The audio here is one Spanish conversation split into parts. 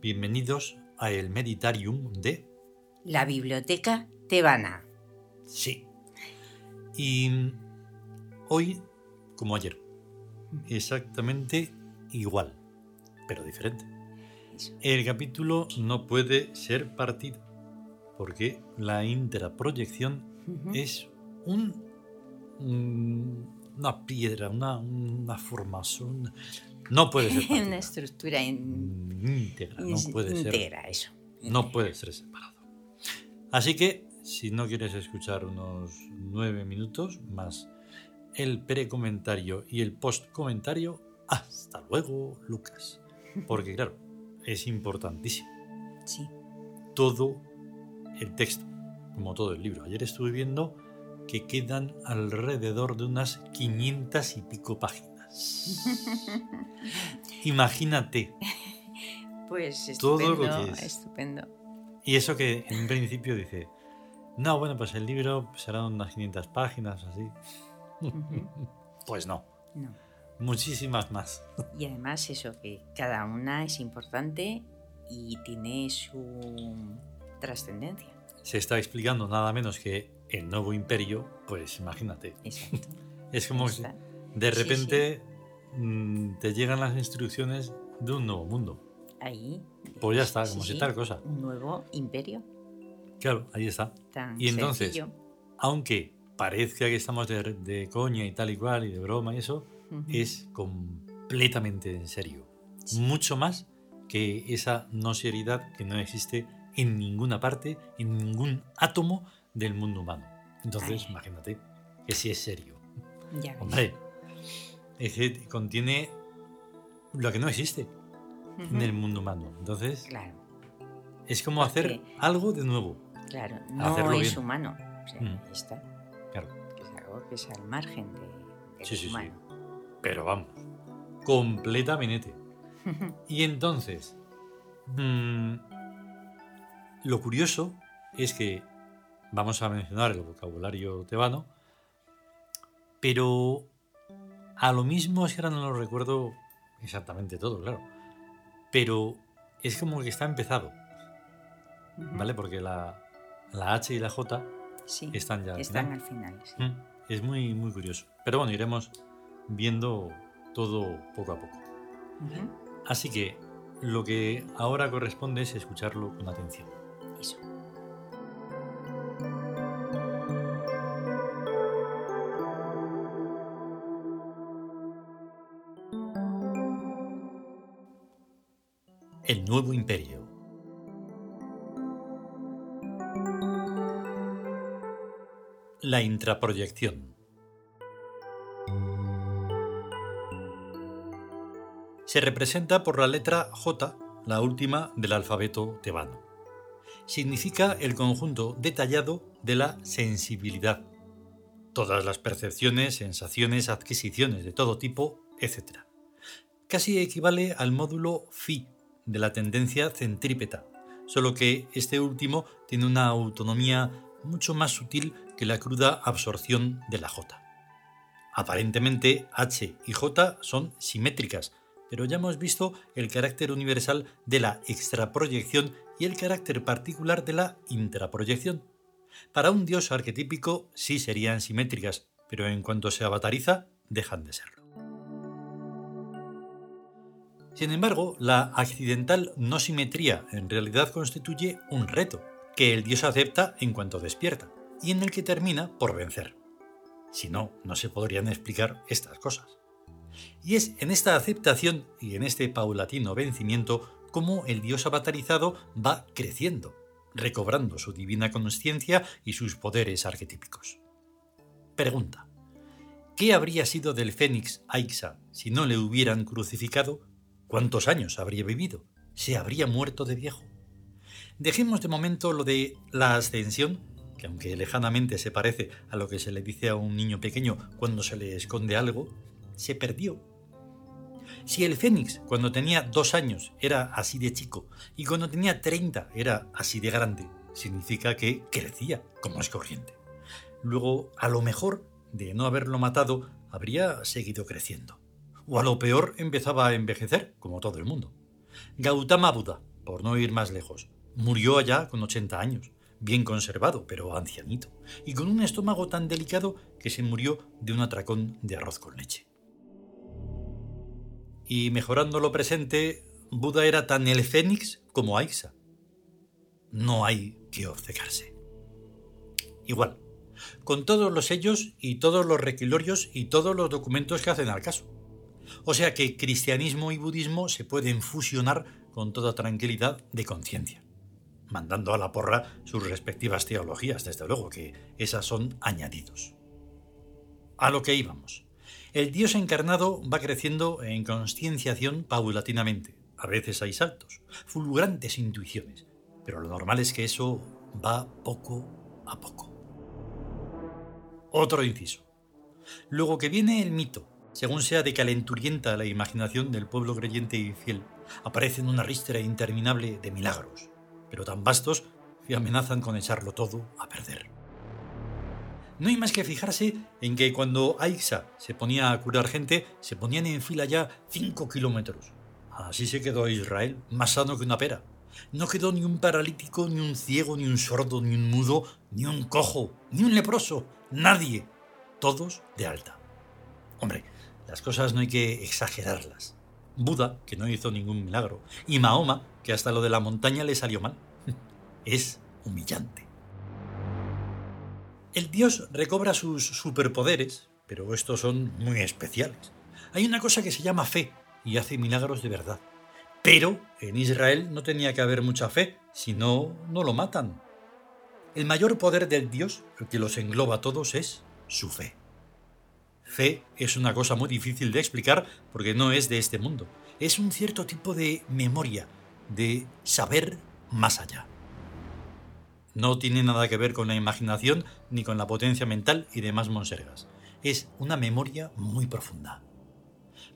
Bienvenidos a el Meditarium de... La biblioteca tebana. Sí. Y hoy, como ayer, exactamente igual, pero diferente. El capítulo no puede ser partido, porque la intraproyección es un, una piedra, una, una formación. No puede ser. una estructura íntegra, no puede ser. eso. No puede ser separado. Así que, si no quieres escuchar unos nueve minutos más el precomentario y el postcomentario, hasta luego, Lucas. Porque, claro, es importantísimo. Sí. Todo el texto, como todo el libro. Ayer estuve viendo que quedan alrededor de unas 500 y pico páginas. Imagínate. Pues estupendo, todo lo que es. estupendo. Y eso que en principio dice, no, bueno, pues el libro será unas 500 páginas, así. pues no. No. Muchísimas más. Y además eso, que cada una es importante y tiene su trascendencia. Se está explicando nada menos que el nuevo imperio, pues imagínate. Exacto. es como si de repente mm, te llegan las instrucciones de un nuevo mundo. Ahí. Pues ya está, como si tal cosa. Un nuevo imperio. Claro, ahí está. y entonces, aunque parezca que estamos de, coña y tal y cual y de broma y eso, es completamente en serio. Mucho más que esa no seriedad que no existe en ninguna parte, en ningún átomo del mundo humano. Entonces, imagínate que si es serio. Ya Hombre, es que contiene lo que no existe en el mundo humano. Entonces, claro. es como hacer algo de nuevo. Claro, no es humano. está. Claro. Es algo que es al margen de, sí, sí, humano. Sí. Pero vamos, completamente. y entonces, mm, lo curioso es que vamos a mencionar el vocabulario tebano, pero a lo mismo es que ahora no lo recuerdo exactamente todo, claro. Pero es como que está empezado, ¿vale? Porque la, H y la J están ya están al final. Mm, es muy, muy curioso. Pero bueno, iremos viendo todo poco a poco. Así que lo que ahora corresponde es escucharlo con atención. El nuevo imperio. La intraproyección. Se representa por la letra J, la última del alfabeto tebano significa el conjunto detallado de la sensibilidad. Todas las percepciones, sensaciones, adquisiciones de todo tipo, etc. Casi equivale al módulo phi de la tendencia centrípeta, solo que este último tiene una autonomía mucho más sutil que la cruda absorción de la J. Aparentemente H y J son simétricas, pero ya hemos visto el carácter universal de la extraproyección y el carácter particular de la intraproyección. Para un dios arquetípico sí serían simétricas, pero en cuanto se avatariza, dejan de serlo. Sin embargo, la accidental no simetría en realidad constituye un reto, que el dios acepta en cuanto despierta, y en el que termina por vencer. Si no, no se podrían explicar estas cosas. Y es en esta aceptación y en este paulatino vencimiento cómo el dios avatarizado va creciendo, recobrando su divina conciencia y sus poderes arquetípicos. Pregunta. ¿Qué habría sido del Fénix Aixa si no le hubieran crucificado? ¿Cuántos años habría vivido? ¿Se habría muerto de viejo? Dejemos de momento lo de la ascensión, que aunque lejanamente se parece a lo que se le dice a un niño pequeño cuando se le esconde algo, se perdió si el Fénix cuando tenía dos años era así de chico y cuando tenía 30 era así de grande, significa que crecía como es corriente. Luego, a lo mejor, de no haberlo matado, habría seguido creciendo. O a lo peor empezaba a envejecer, como todo el mundo. Gautama Buda, por no ir más lejos, murió allá con 80 años, bien conservado, pero ancianito, y con un estómago tan delicado que se murió de un atracón de arroz con leche. Y mejorando lo presente, Buda era tan el fénix como Aixa. No hay que obcecarse. Igual, con todos los sellos y todos los requilorios y todos los documentos que hacen al caso. O sea que cristianismo y budismo se pueden fusionar con toda tranquilidad de conciencia, mandando a la porra sus respectivas teologías, desde luego que esas son añadidos. A lo que íbamos. El Dios encarnado va creciendo en concienciación paulatinamente. A veces hay saltos, fulgurantes intuiciones, pero lo normal es que eso va poco a poco. Otro inciso. Luego que viene el mito, según sea de calenturienta la imaginación del pueblo creyente y fiel, aparecen una ristra interminable de milagros, pero tan vastos que amenazan con echarlo todo a perder. No hay más que fijarse en que cuando Aixa se ponía a curar gente, se ponían en fila ya 5 kilómetros. Así se quedó Israel, más sano que una pera. No quedó ni un paralítico, ni un ciego, ni un sordo, ni un mudo, ni un cojo, ni un leproso, nadie. Todos de alta. Hombre, las cosas no hay que exagerarlas. Buda, que no hizo ningún milagro, y Mahoma, que hasta lo de la montaña le salió mal. Es humillante. El dios recobra sus superpoderes, pero estos son muy especiales. Hay una cosa que se llama fe y hace milagros de verdad. Pero en Israel no tenía que haber mucha fe, si no, no lo matan. El mayor poder del Dios, el que los engloba a todos, es su fe. Fe es una cosa muy difícil de explicar porque no es de este mundo. Es un cierto tipo de memoria, de saber más allá. No tiene nada que ver con la imaginación ni con la potencia mental y demás monsergas. Es una memoria muy profunda.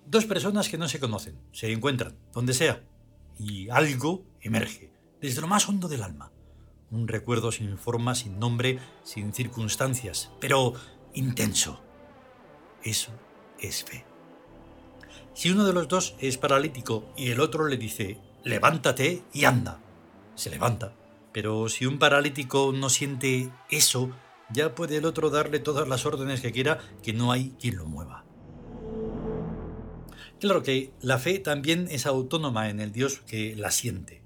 Dos personas que no se conocen, se encuentran, donde sea, y algo emerge, desde lo más hondo del alma. Un recuerdo sin forma, sin nombre, sin circunstancias, pero intenso. Eso es fe. Si uno de los dos es paralítico y el otro le dice, levántate y anda, se levanta. Pero si un paralítico no siente eso, ya puede el otro darle todas las órdenes que quiera, que no hay quien lo mueva. Claro que la fe también es autónoma en el Dios que la siente,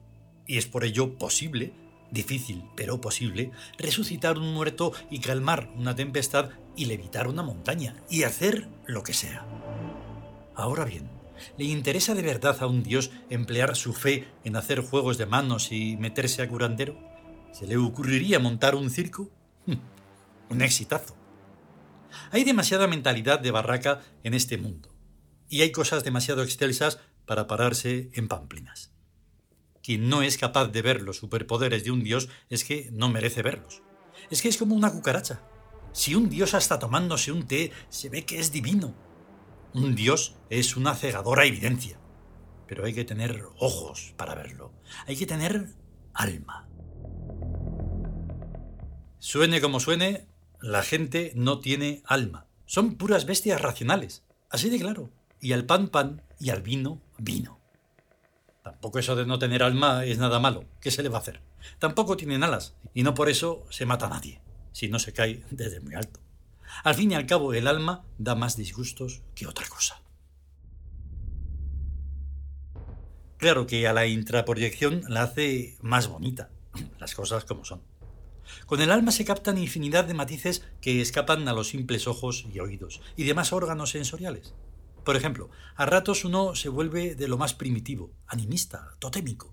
y es por ello posible, difícil pero posible, resucitar un muerto y calmar una tempestad y levitar una montaña, y hacer lo que sea. Ahora bien, ¿le interesa de verdad a un Dios emplear su fe en hacer juegos de manos y meterse a curandero? ¿Se le ocurriría montar un circo? un exitazo. Hay demasiada mentalidad de barraca en este mundo y hay cosas demasiado excelsas para pararse en pamplinas. Quien no es capaz de ver los superpoderes de un dios es que no merece verlos. Es que es como una cucaracha. Si un dios está tomándose un té, se ve que es divino. Un dios es una cegadora evidencia. Pero hay que tener ojos para verlo. Hay que tener alma. Suene como suene, la gente no tiene alma. Son puras bestias racionales. Así de claro y al pan pan y al vino vino. Tampoco eso de no tener alma es nada malo. ¿Qué se le va a hacer? Tampoco tienen alas y no por eso se mata a nadie, si no se cae desde muy alto. Al fin y al cabo, el alma da más disgustos que otra cosa. Claro que a la intraproyección la hace más bonita, las cosas como son. Con el alma se captan infinidad de matices que escapan a los simples ojos y oídos y demás órganos sensoriales. Por ejemplo, a ratos uno se vuelve de lo más primitivo, animista, totémico.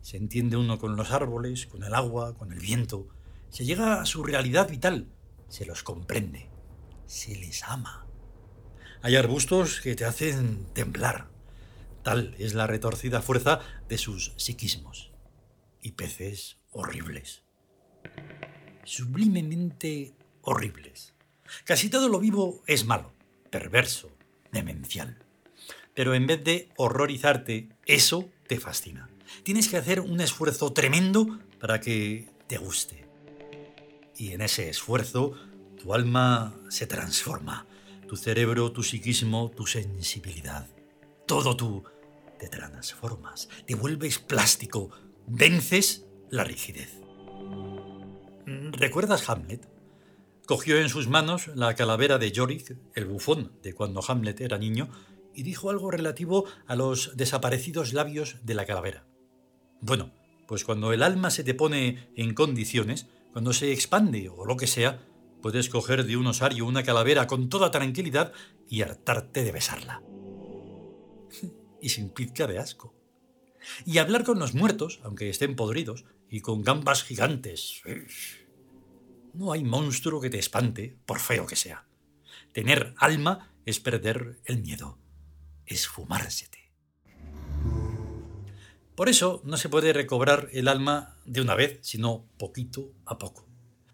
Se entiende uno con los árboles, con el agua, con el viento. Se llega a su realidad vital. Se los comprende. Se les ama. Hay arbustos que te hacen temblar. Tal es la retorcida fuerza de sus psiquismos. Y peces horribles. Sublimemente horribles. Casi todo lo vivo es malo, perverso, demencial. Pero en vez de horrorizarte, eso te fascina. Tienes que hacer un esfuerzo tremendo para que te guste. Y en ese esfuerzo, tu alma se transforma. Tu cerebro, tu psiquismo, tu sensibilidad. Todo tú te transformas, te vuelves plástico vences la rigidez. ¿Recuerdas Hamlet? Cogió en sus manos la calavera de Yorick, el bufón de cuando Hamlet era niño, y dijo algo relativo a los desaparecidos labios de la calavera. Bueno, pues cuando el alma se te pone en condiciones, cuando se expande o lo que sea, puedes coger de un osario una calavera con toda tranquilidad y hartarte de besarla. y sin pizca de asco. Y hablar con los muertos, aunque estén podridos, y con gambas gigantes. No hay monstruo que te espante, por feo que sea. Tener alma es perder el miedo, es fumársete. Por eso no se puede recobrar el alma de una vez, sino poquito a poco.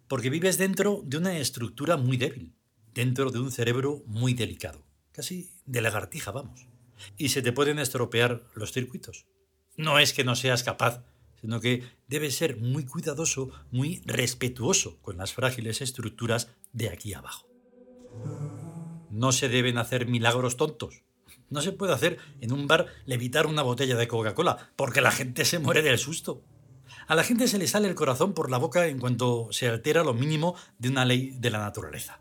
Porque vives dentro de una estructura muy débil, dentro de un cerebro muy delicado, casi de lagartija, vamos. Y se te pueden estropear los circuitos. No es que no seas capaz, sino que debes ser muy cuidadoso, muy respetuoso con las frágiles estructuras de aquí abajo. No se deben hacer milagros tontos, no se puede hacer en un bar levitar una botella de Coca-Cola, porque la gente se muere del susto. A la gente se le sale el corazón por la boca en cuanto se altera lo mínimo de una ley de la naturaleza.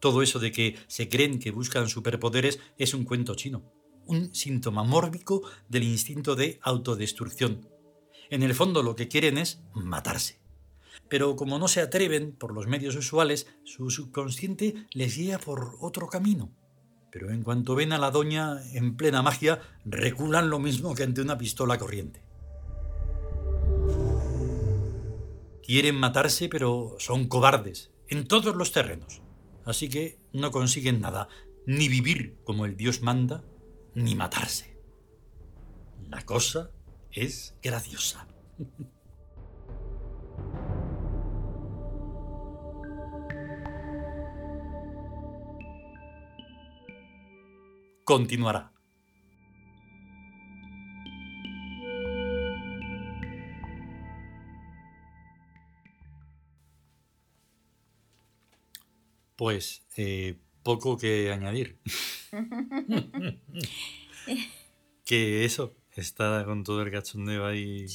Todo eso de que se creen que buscan superpoderes es un cuento chino, un síntoma mórbico del instinto de autodestrucción. En el fondo lo que quieren es matarse. Pero como no se atreven por los medios usuales, su subconsciente les guía por otro camino pero en cuanto ven a la doña en plena magia, reculan lo mismo que ante una pistola corriente. Quieren matarse, pero son cobardes, en todos los terrenos. Así que no consiguen nada, ni vivir como el Dios manda, ni matarse. La cosa es graciosa. continuará. Pues eh, poco que añadir. que eso, está con todo el cachondeo ahí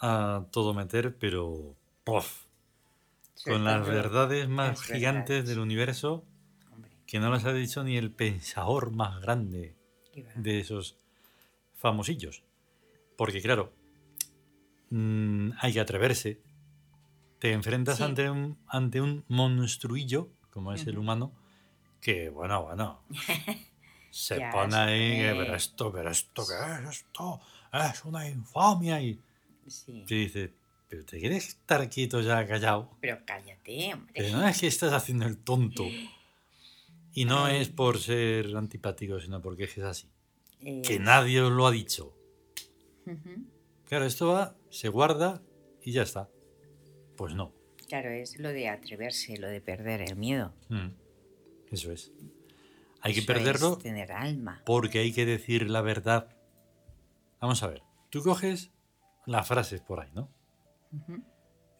a todo meter, pero con las verdades más gigantes del universo que no las ha dicho ni el pensador más grande de esos famosillos. Porque claro, mm, hay que atreverse. Te enfrentas ante, un, ante un monstruillo, como es el humano, que bueno, bueno, se pone ahí, pero esto, pero esto, ¿qué es esto? Es una infamia. Y sí. te dice, pero te quieres estar quieto ya callado. Pero cállate, hombre. Pero no es que estás haciendo el tonto. Y no es por ser antipático, sino porque es así. Que eh, nadie os lo ha dicho. Claro, esto va, se guarda y ya está. Pues no. Claro, es lo de atreverse, lo de perder el miedo. Mm, eso es. Hay que perderlo. tener alma. Porque hay que decir la verdad. Vamos a ver. Tú coges las frases por ahí, ¿no?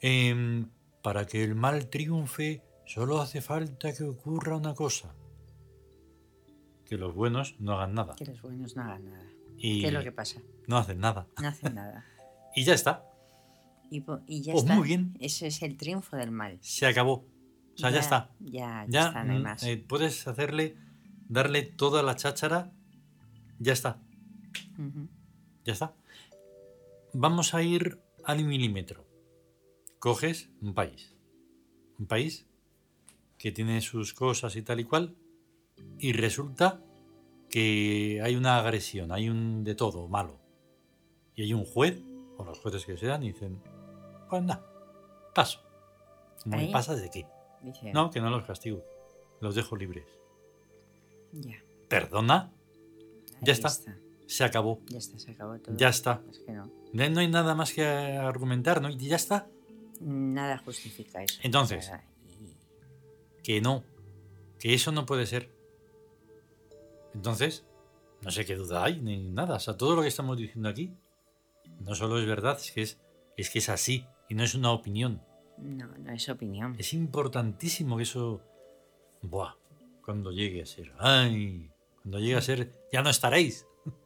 Em, para que el mal triunfe, solo hace falta que ocurra una cosa que los buenos no hagan nada. Que los buenos no hagan nada. ¿Qué es lo que pasa? No hacen nada. No hacen nada. y ya está. Y, ya pues está. muy bien. Ese es el triunfo del mal. Se acabó. O sea, ya, está. Ya, ya, está, no hay mm, más. Eh, puedes hacerle, darle toda la cháchara. Ya está. Ya está. Vamos a ir al milímetro. Coges un país. Un país que tiene sus cosas y tal y cual y resulta que hay una agresión, hay un de todo malo. Y hay un juez, o los jueces que sean, y dicen, pues nada, paso. ¿Me pasas de qué? No, que no los castigo, los dejo libres. Ya. ¿Perdona? ya está. Se acabó. Ya está, se acabó todo. Ya está. no. no. hay nada más que argumentar, ¿no? Y ya está. Nada justifica eso. Entonces, que no, que eso no puede ser. Entonces, no sé qué duda hay ni nada. O sea, todo lo que estamos diciendo aquí no solo es verdad, es que es, es que es así y no es una opinión. No, no es opinión. Es importantísimo que eso. Buah, cuando llegue a ser. ¡Ay! Cuando llegue a ser, ya no estaréis.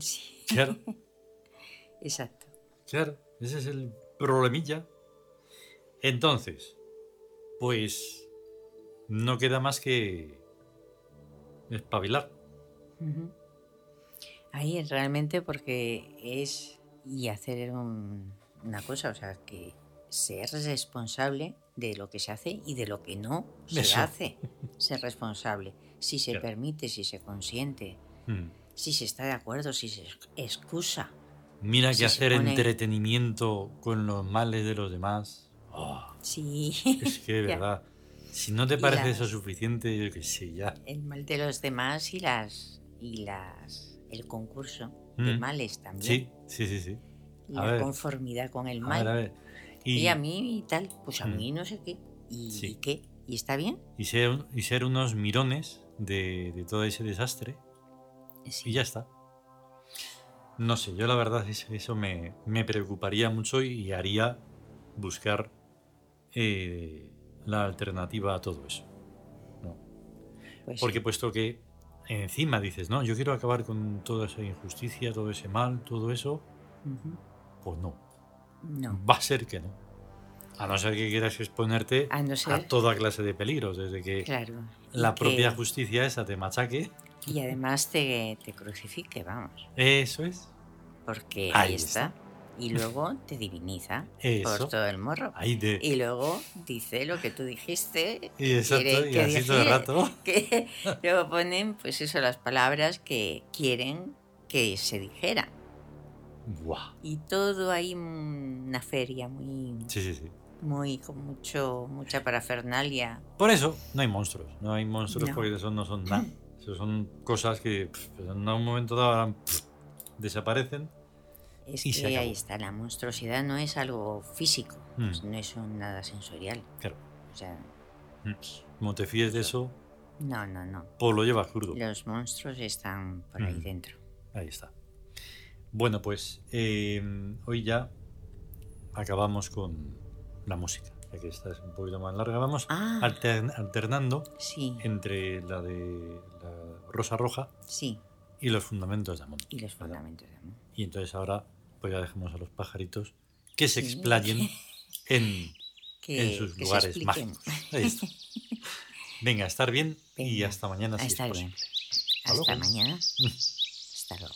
Sí. Claro. Exacto. Claro. Ese es el problemilla. Entonces, pues no queda más que espabilar. Ujú. Ahí es realmente porque es y hacer un- una cosa, o sea, que ser responsable de lo que se hace y de lo que no se Eso. hace. Ser responsable. Si se Claro. permite, si se consiente, Mm. si se está de acuerdo, si se excusa. Mira que Si hacer pone- entretenimiento con los males de los demás. oh, Sí. es que de verdad. Si no te parece eso suficiente, yo qué sé, ya. El mal de los demás y las y las el concurso de Mm. males también. Sí, sí, sí, sí. Y A la ver. conformidad con el A mal. ver, a ver. Y, Y, a mí y tal, pues a Mm. mí no sé qué. ¿Y, Sí. y qué? ¿Y está bien? y ser, y ser unos mirones de, de todo ese desastre. Sí. Y ya está. No sé, yo la verdad es que eso me, me preocuparía mucho y haría buscar eh, la alternativa a todo eso. ¿no? Pues Porque sí. puesto que encima dices, no, yo quiero acabar con toda esa injusticia, todo ese mal, todo eso, pues no. No. Va a ser que no. A no ser que quieras exponerte A no a ser, toda clase de peligros, desde que claro. la que- propia justicia esa te machaque. Y además te, te crucifique, vamos. Eso es. Porque Ahí ahí, está. Y luego te diviniza Eso. por todo el morro. Ahí. Y luego dice lo que tú dijiste. Y exacto, quiere y que así todo el rato. que luego ponen pues eso las palabras que quieren que se dijera Buah. y todo ahí una feria muy Sí, sí, sí. muy con mucho mucha parafernalia Por eso no hay monstruos. No hay monstruos No. porque eso no son nada. Eso son cosas que pff, en un momento dado pff, desaparecen. Es Y que ahí está la monstruosidad no es algo físico Mm. pues no es un nada sensorial Claro. o sea Mm. Como te fíes de eso, no no no pues lo llevas crudo. los monstruos están por ahí Mm. dentro Ahí está. Bueno, pues eh, hoy ya acabamos con la música, ya que esta es un poquito más larga. Vamos ah altern- alternando sí entre la de la Rosa Roja sí y los fundamentos de Amón. y los fundamentos de amor Y entonces ahora pues ya dejemos a los pajaritos que se explayen en, que, en sus lugares mágicos. Ahí está. Venga, estar bien y hasta mañana a si es posible. Hasta Hasta mañana. Hasta luego.